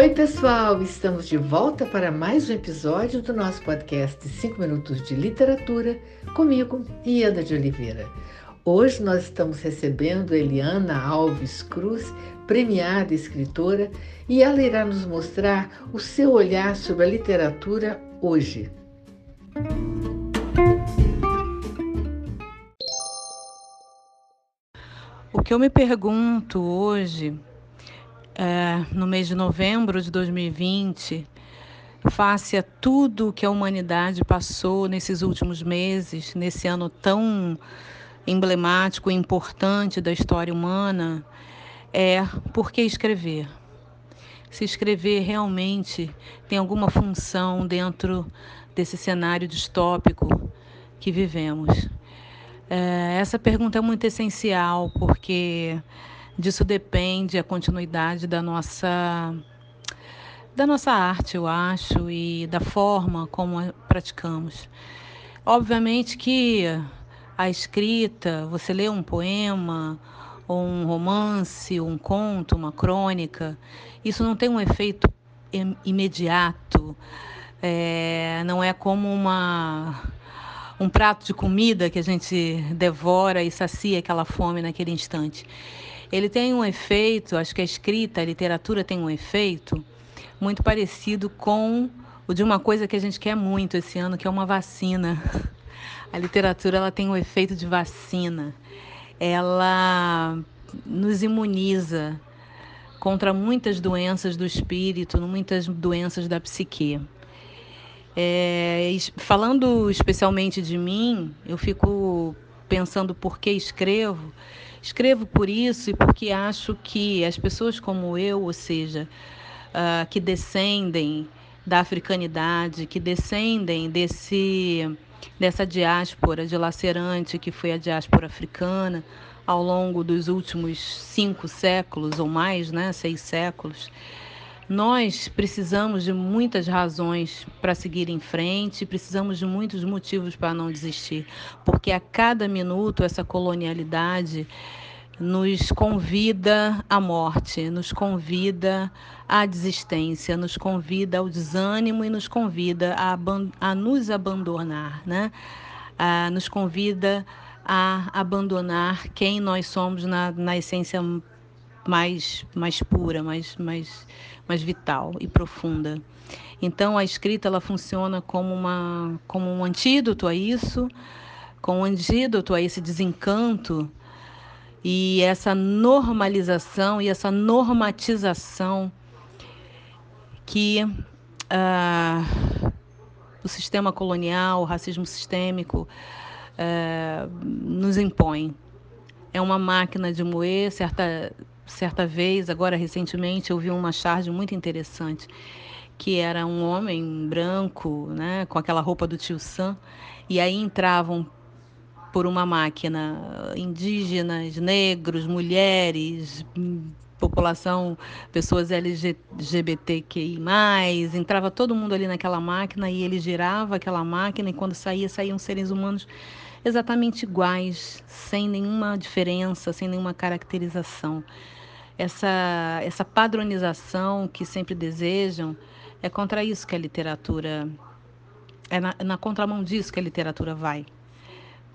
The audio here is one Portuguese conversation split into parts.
Oi, pessoal! Estamos de volta para mais um episódio do nosso podcast 5 Minutos de Literatura, comigo, Ieda de Oliveira. Hoje nós estamos recebendo Eliana Alves Cruz, premiada escritora, e ela irá nos mostrar o seu olhar sobre a literatura hoje. O que eu me pergunto hoje é, no mês de novembro de 2020, face a tudo que a humanidade passou nesses últimos meses, nesse ano tão emblemático e importante da história humana, é por que escrever? Se escrever realmente tem alguma função dentro desse cenário distópico que vivemos? É, essa pergunta é muito essencial, porque disso depende a continuidade da nossa da nossa arte, eu acho, e da forma como praticamos. Obviamente que a escrita, você lê um poema, ou um romance, um conto, uma crônica, isso não tem um efeito imediato, é, não é como uma um prato de comida que a gente devora e sacia aquela fome naquele instante ele tem um efeito, acho que a escrita, a literatura tem um efeito muito parecido com o de uma coisa que a gente quer muito esse ano, que é uma vacina. A literatura ela tem um efeito de vacina. Ela nos imuniza contra muitas doenças do espírito, muitas doenças da psique. É, falando especialmente de mim, eu fico pensando por que escrevo. Escrevo por isso e porque acho que as pessoas como eu, ou seja, uh, que descendem da africanidade, que descendem desse dessa diáspora dilacerante que foi a diáspora africana ao longo dos últimos cinco séculos ou mais, né, seis séculos. Nós precisamos de muitas razões para seguir em frente, precisamos de muitos motivos para não desistir, porque a cada minuto essa colonialidade nos convida à morte, nos convida à desistência, nos convida ao desânimo e nos convida a, a nos abandonar, né? A, nos convida a abandonar quem nós somos na, na essência mais, mais pura, mais, mais, mais vital e profunda. Então a escrita ela funciona como, uma, como um antídoto a isso, como um antídoto a esse desencanto e essa normalização e essa normatização que uh, o sistema colonial, o racismo sistêmico uh, nos impõe. É uma máquina de moer, certa certa vez, agora recentemente, eu vi uma charge muito interessante, que era um homem branco, né, com aquela roupa do tio Sam, e aí entravam por uma máquina indígenas, negros, mulheres, população, pessoas LGBTQI+, entrava todo mundo ali naquela máquina e ele girava aquela máquina e quando saía, saíam seres humanos exatamente iguais, sem nenhuma diferença, sem nenhuma caracterização essa, essa padronização que sempre desejam, é contra isso que a literatura, é na, na contramão disso que a literatura vai.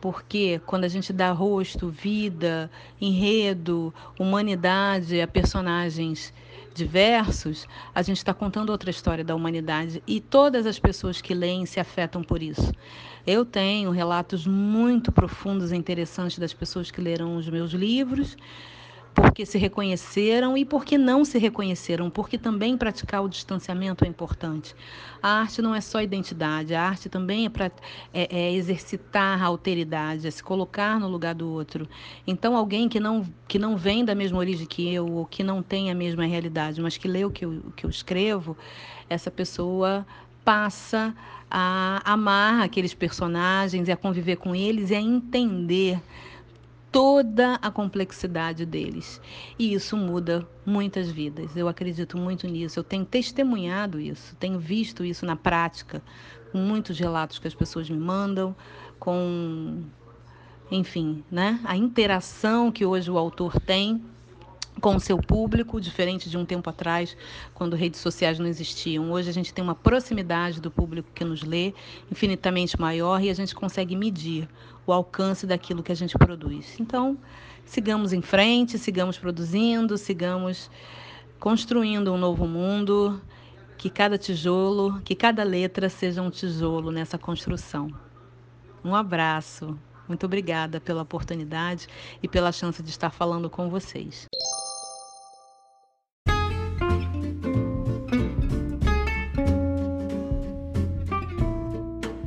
Porque quando a gente dá rosto, vida, enredo, humanidade a personagens diversos, a gente está contando outra história da humanidade e todas as pessoas que leem se afetam por isso. Eu tenho relatos muito profundos e interessantes das pessoas que leram os meus livros porque se reconheceram e porque não se reconheceram, porque também praticar o distanciamento é importante. A arte não é só identidade, a arte também é, pra, é, é exercitar a alteridade, é se colocar no lugar do outro. Então, alguém que não, que não vem da mesma origem que eu, ou que não tem a mesma realidade, mas que lê o que eu, o que eu escrevo, essa pessoa passa a amar aqueles personagens a conviver com eles e a entender toda a complexidade deles. E isso muda muitas vidas. Eu acredito muito nisso. Eu tenho testemunhado isso, tenho visto isso na prática, com muitos relatos que as pessoas me mandam, com enfim, né? A interação que hoje o autor tem com o seu público, diferente de um tempo atrás, quando redes sociais não existiam. Hoje a gente tem uma proximidade do público que nos lê infinitamente maior e a gente consegue medir o alcance daquilo que a gente produz. Então, sigamos em frente, sigamos produzindo, sigamos construindo um novo mundo, que cada tijolo, que cada letra seja um tijolo nessa construção. Um abraço. Muito obrigada pela oportunidade e pela chance de estar falando com vocês.